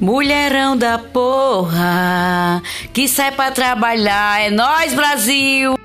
Mulherão da porra, que sai pra trabalhar, é nós Brasil!